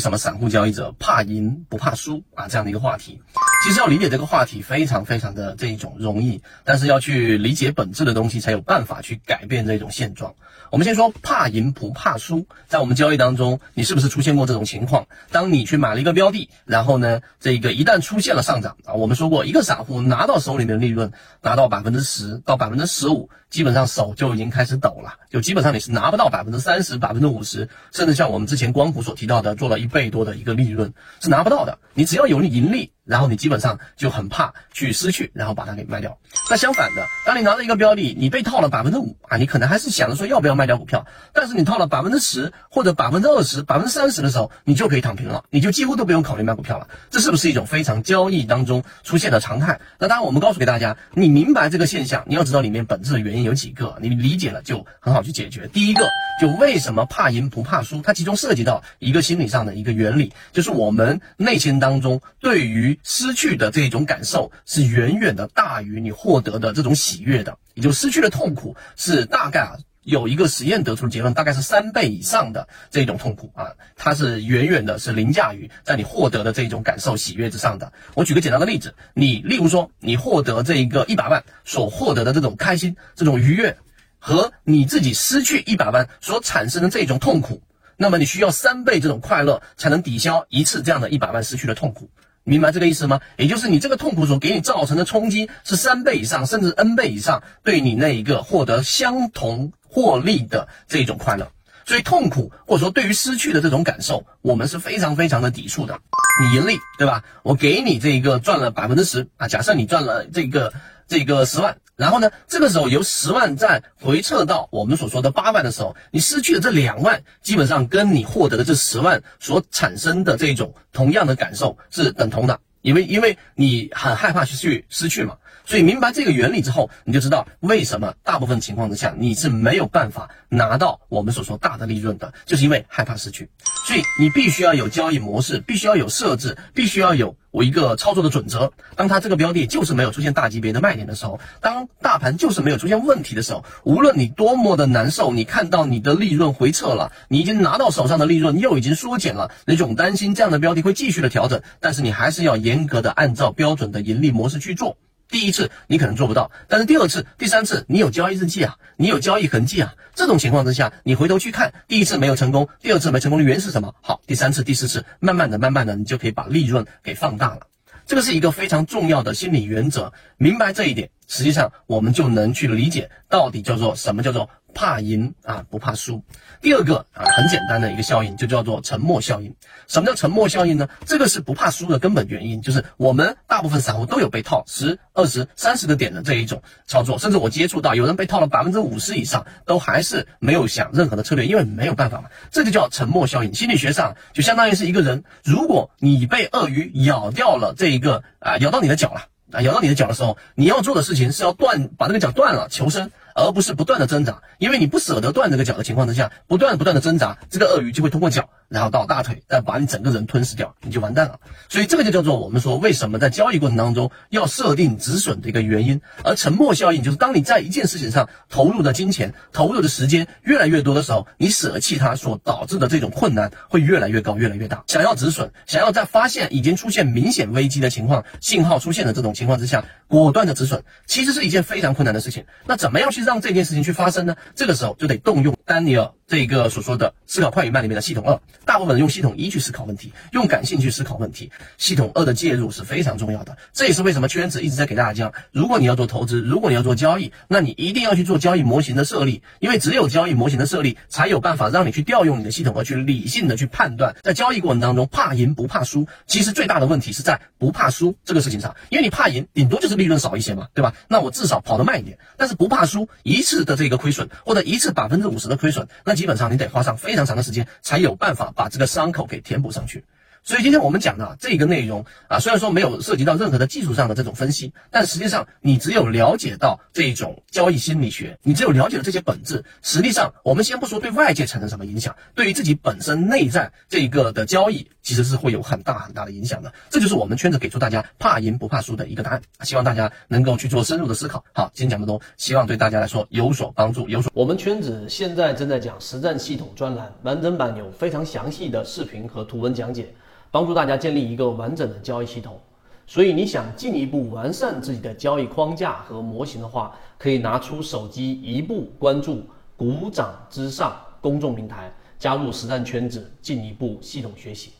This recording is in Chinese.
什么散户交易者怕赢不怕输啊？这样的一个话题，其实要理解这个话题非常非常的这一种容易，但是要去理解本质的东西，才有办法去改变这种现状。我们先说怕赢不怕输，在我们交易当中，你是不是出现过这种情况？当你去买了一个标的，然后呢，这个一旦出现了上涨啊，我们说过，一个散户拿到手里面的利润拿到百分之十到百分之十五，基本上手就已经开始抖了，就基本上你是拿不到百分之三十、百分之五十，甚至像我们之前光谷所提到的，做了一。倍多的一个利润是拿不到的，你只要有你盈利。然后你基本上就很怕去失去，然后把它给卖掉。那相反的，当你拿了一个标的，你被套了百分之五啊，你可能还是想着说要不要卖掉股票。但是你套了百分之十或者百分之二十、百分之三十的时候，你就可以躺平了，你就几乎都不用考虑卖股票了。这是不是一种非常交易当中出现的常态？那当然，我们告诉给大家，你明白这个现象，你要知道里面本质的原因有几个，你理解了就很好去解决。第一个，就为什么怕赢不怕输？它其中涉及到一个心理上的一个原理，就是我们内心当中对于失去的这种感受是远远的大于你获得的这种喜悦的，也就失去的痛苦是大概啊有一个实验得出的结论，大概是三倍以上的这种痛苦啊，它是远远的是凌驾于在你获得的这种感受喜悦之上的。我举个简单的例子，你例如说你获得这一个一百万所获得的这种开心、这种愉悦，和你自己失去一百万所产生的这种痛苦。那么你需要三倍这种快乐才能抵消一次这样的一百万失去的痛苦，明白这个意思吗？也就是你这个痛苦所给你造成的冲击是三倍以上，甚至 n 倍以上，对你那一个获得相同获利的这种快乐。所以痛苦或者说对于失去的这种感受，我们是非常非常的抵触的。你盈利对吧？我给你这个赚了百分之十啊，假设你赚了这个这个十万。然后呢，这个时候由十万再回撤到我们所说的八万的时候，你失去的这两万，基本上跟你获得的这十万所产生的这种同样的感受是等同的，因为因为你很害怕失去失去嘛，所以明白这个原理之后，你就知道为什么大部分情况之下你是没有办法拿到我们所说大的利润的，就是因为害怕失去，所以你必须要有交易模式，必须要有设置，必须要有。我一个操作的准则，当它这个标的就是没有出现大级别的卖点的时候，当大盘就是没有出现问题的时候，无论你多么的难受，你看到你的利润回撤了，你已经拿到手上的利润又已经缩减了，你总担心这样的标的会继续的调整，但是你还是要严格的按照标准的盈利模式去做。第一次你可能做不到，但是第二次、第三次你有交易日记啊，你有交易痕迹啊，这种情况之下，你回头去看，第一次没有成功，第二次没成功的原因是什么？好，第三次、第四次，慢慢的、慢慢的，你就可以把利润给放大了。这个是一个非常重要的心理原则，明白这一点，实际上我们就能去理解到底叫做什么叫做。怕赢啊，不怕输。第二个啊，很简单的一个效应，就叫做沉默效应。什么叫沉默效应呢？这个是不怕输的根本原因，就是我们大部分散户都有被套十、二十、三十个点的这一种操作，甚至我接触到有人被套了百分之五十以上，都还是没有想任何的策略，因为没有办法嘛。这就叫沉默效应。心理学上就相当于是一个人，如果你被鳄鱼咬掉了这一个啊，咬到你的脚了啊，咬到你的脚的时候，你要做的事情是要断，把这个脚断了求生。而不是不断的挣扎，因为你不舍得断这个脚的情况之下，不断不断的挣扎，这个鳄鱼就会通过脚，然后到大腿，再把你整个人吞噬掉，你就完蛋了。所以这个就叫做我们说为什么在交易过程当中要设定止损的一个原因。而沉默效应就是当你在一件事情上投入的金钱、投入的时间越来越多的时候，你舍弃它所导致的这种困难会越来越高、越来越大。想要止损，想要在发现已经出现明显危机的情况、信号出现的这种情况之下，果断的止损，其实是一件非常困难的事情。那怎么样去让？这件事情去发生呢？这个时候就得动用丹尼尔这个所说的思考快与慢里面的系统二。大部分人用系统一去思考问题，用感性去思考问题。系统二的介入是非常重要的。这也是为什么圈子一直在给大家讲：如果你要做投资，如果你要做交易，那你一定要去做交易模型的设立，因为只有交易模型的设立，才有办法让你去调用你的系统二去理性的去判断，在交易过程当中怕赢不怕输。其实最大的问题是在不怕输这个事情上，因为你怕赢，顶多就是利润少一些嘛，对吧？那我至少跑得慢一点，但是不怕输。一次的这个亏损，或者一次百分之五十的亏损，那基本上你得花上非常长的时间，才有办法把这个伤口给填补上去。所以今天我们讲的这个内容啊，虽然说没有涉及到任何的技术上的这种分析，但实际上你只有了解到这种交易心理学，你只有了解了这些本质，实际上我们先不说对外界产生什么影响，对于自己本身内在这个的交易。其实是会有很大很大的影响的。这就是我们圈子给出大家怕赢不怕输的一个答案，希望大家能够去做深入的思考。好，今天讲这么多，希望对大家来说有所帮助，有所。我们圈子现在正在讲实战系统专栏，完整版有非常详细的视频和图文讲解，帮助大家建立一个完整的交易系统。所以你想进一步完善自己的交易框架和模型的话，可以拿出手机一步关注“股掌之上”公众平台，加入实战圈子，进一步系统学习。